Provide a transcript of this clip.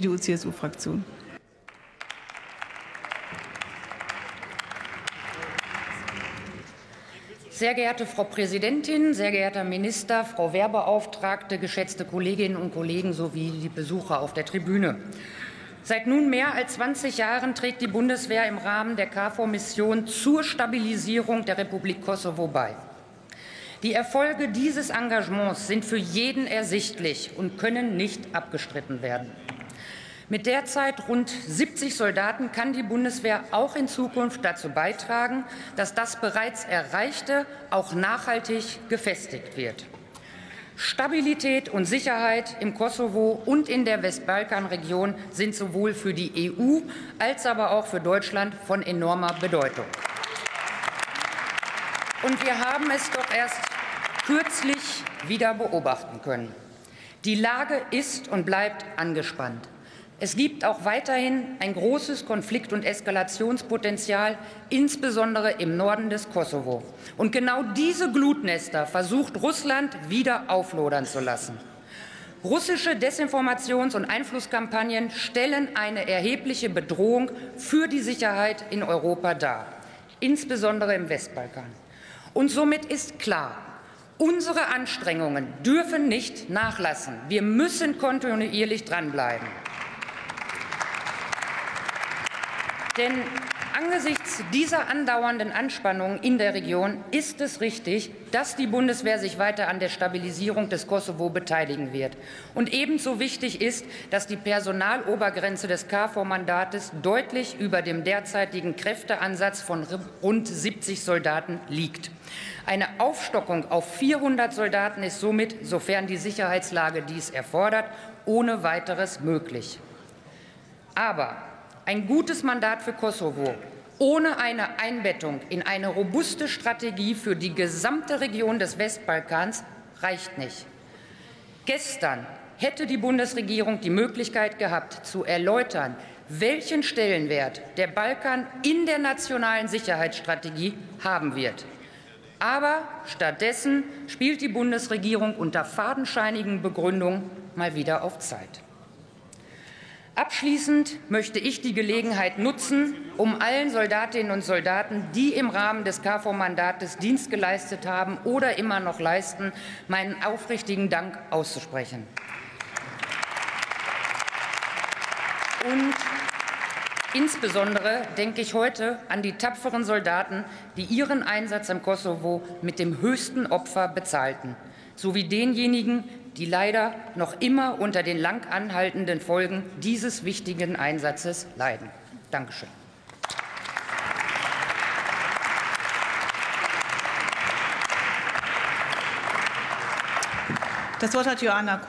CDU-CSU-Fraktion. Sehr geehrte Frau Präsidentin, sehr geehrter Minister, Frau Wehrbeauftragte, geschätzte Kolleginnen und Kollegen sowie die Besucher auf der Tribüne. Seit nun mehr als 20 Jahren trägt die Bundeswehr im Rahmen der KFOR-Mission zur Stabilisierung der Republik Kosovo bei. Die Erfolge dieses Engagements sind für jeden ersichtlich und können nicht abgestritten werden. Mit derzeit rund 70 Soldaten kann die Bundeswehr auch in Zukunft dazu beitragen, dass das bereits Erreichte auch nachhaltig gefestigt wird. Stabilität und Sicherheit im Kosovo und in der Westbalkanregion sind sowohl für die EU als aber auch für Deutschland von enormer Bedeutung. Und wir haben es doch erst kürzlich wieder beobachten können. Die Lage ist und bleibt angespannt. Es gibt auch weiterhin ein großes Konflikt- und Eskalationspotenzial, insbesondere im Norden des Kosovo. Und genau diese Glutnester versucht Russland wieder auflodern zu lassen. Russische Desinformations- und Einflusskampagnen stellen eine erhebliche Bedrohung für die Sicherheit in Europa dar, insbesondere im Westbalkan. Und somit ist klar, unsere Anstrengungen dürfen nicht nachlassen. Wir müssen kontinuierlich dranbleiben. Denn angesichts dieser andauernden Anspannungen in der Region ist es richtig, dass die Bundeswehr sich weiter an der Stabilisierung des Kosovo beteiligen wird. Und ebenso wichtig ist, dass die Personalobergrenze des KFOR-Mandates deutlich über dem derzeitigen Kräfteansatz von rund 70 Soldaten liegt. Eine Aufstockung auf 400 Soldaten ist somit, sofern die Sicherheitslage dies erfordert, ohne weiteres möglich. Aber ein gutes Mandat für Kosovo ohne eine Einbettung in eine robuste Strategie für die gesamte Region des Westbalkans reicht nicht. Gestern hätte die Bundesregierung die Möglichkeit gehabt, zu erläutern, welchen Stellenwert der Balkan in der nationalen Sicherheitsstrategie haben wird. Aber stattdessen spielt die Bundesregierung unter fadenscheinigen Begründungen mal wieder auf Zeit. Abschließend möchte ich die Gelegenheit nutzen, um allen Soldatinnen und Soldaten, die im Rahmen des KFOR-Mandates Dienst geleistet haben oder immer noch leisten, meinen aufrichtigen Dank auszusprechen. Und insbesondere denke ich heute an die tapferen Soldaten, die ihren Einsatz im Kosovo mit dem höchsten Opfer bezahlten, sowie denjenigen, die leider noch immer unter den lang anhaltenden Folgen dieses wichtigen Einsatzes leiden. Dankeschön. Das Wort hat Joanna Kuhn.